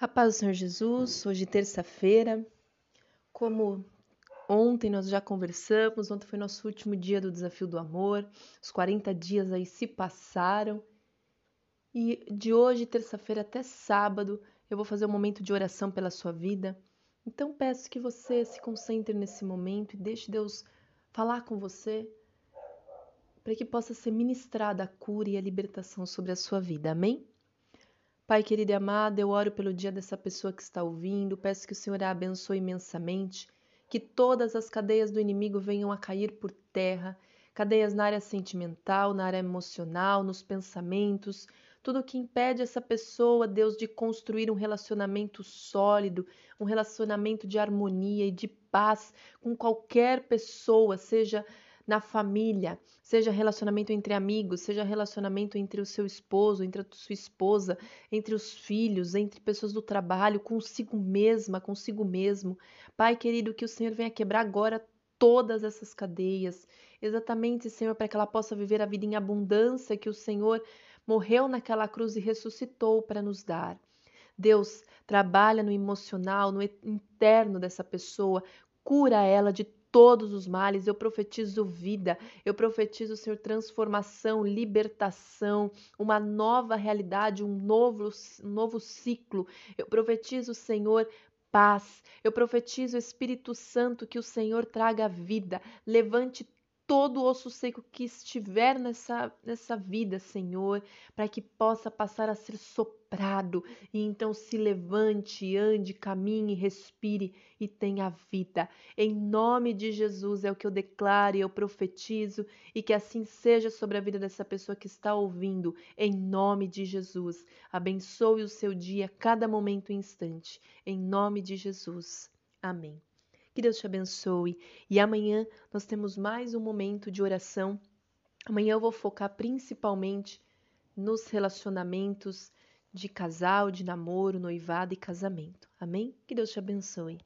A paz do Senhor Jesus, hoje terça-feira. Como ontem nós já conversamos, ontem foi nosso último dia do desafio do amor, os 40 dias aí se passaram. E de hoje, terça-feira até sábado, eu vou fazer um momento de oração pela sua vida. Então peço que você se concentre nesse momento e deixe Deus falar com você para que possa ser ministrada a cura e a libertação sobre a sua vida. Amém? Pai querido e amado, eu oro pelo dia dessa pessoa que está ouvindo, peço que o Senhor a abençoe imensamente, que todas as cadeias do inimigo venham a cair por terra, cadeias na área sentimental, na área emocional, nos pensamentos, tudo que impede essa pessoa, Deus, de construir um relacionamento sólido, um relacionamento de harmonia e de paz com qualquer pessoa, seja na família, seja relacionamento entre amigos, seja relacionamento entre o seu esposo, entre a sua esposa, entre os filhos, entre pessoas do trabalho, consigo mesma, consigo mesmo. Pai querido, que o Senhor venha quebrar agora todas essas cadeias, exatamente, Senhor, para que ela possa viver a vida em abundância que o Senhor morreu naquela cruz e ressuscitou para nos dar. Deus trabalha no emocional, no interno dessa pessoa, cura ela de todos os males, eu profetizo vida, eu profetizo, Senhor, transformação, libertação, uma nova realidade, um novo, um novo ciclo. Eu profetizo, Senhor, paz. Eu profetizo, Espírito Santo, que o Senhor traga vida, levante todo osso seco que estiver nessa, nessa vida, Senhor, para que possa passar a ser soprado e então se levante, ande, caminhe, respire e tenha vida. Em nome de Jesus é o que eu declaro e eu profetizo e que assim seja sobre a vida dessa pessoa que está ouvindo. Em nome de Jesus. Abençoe o seu dia, cada momento e instante. Em nome de Jesus. Amém. Que Deus te abençoe. E amanhã nós temos mais um momento de oração. Amanhã eu vou focar principalmente nos relacionamentos de casal, de namoro, noivado e casamento. Amém? Que Deus te abençoe.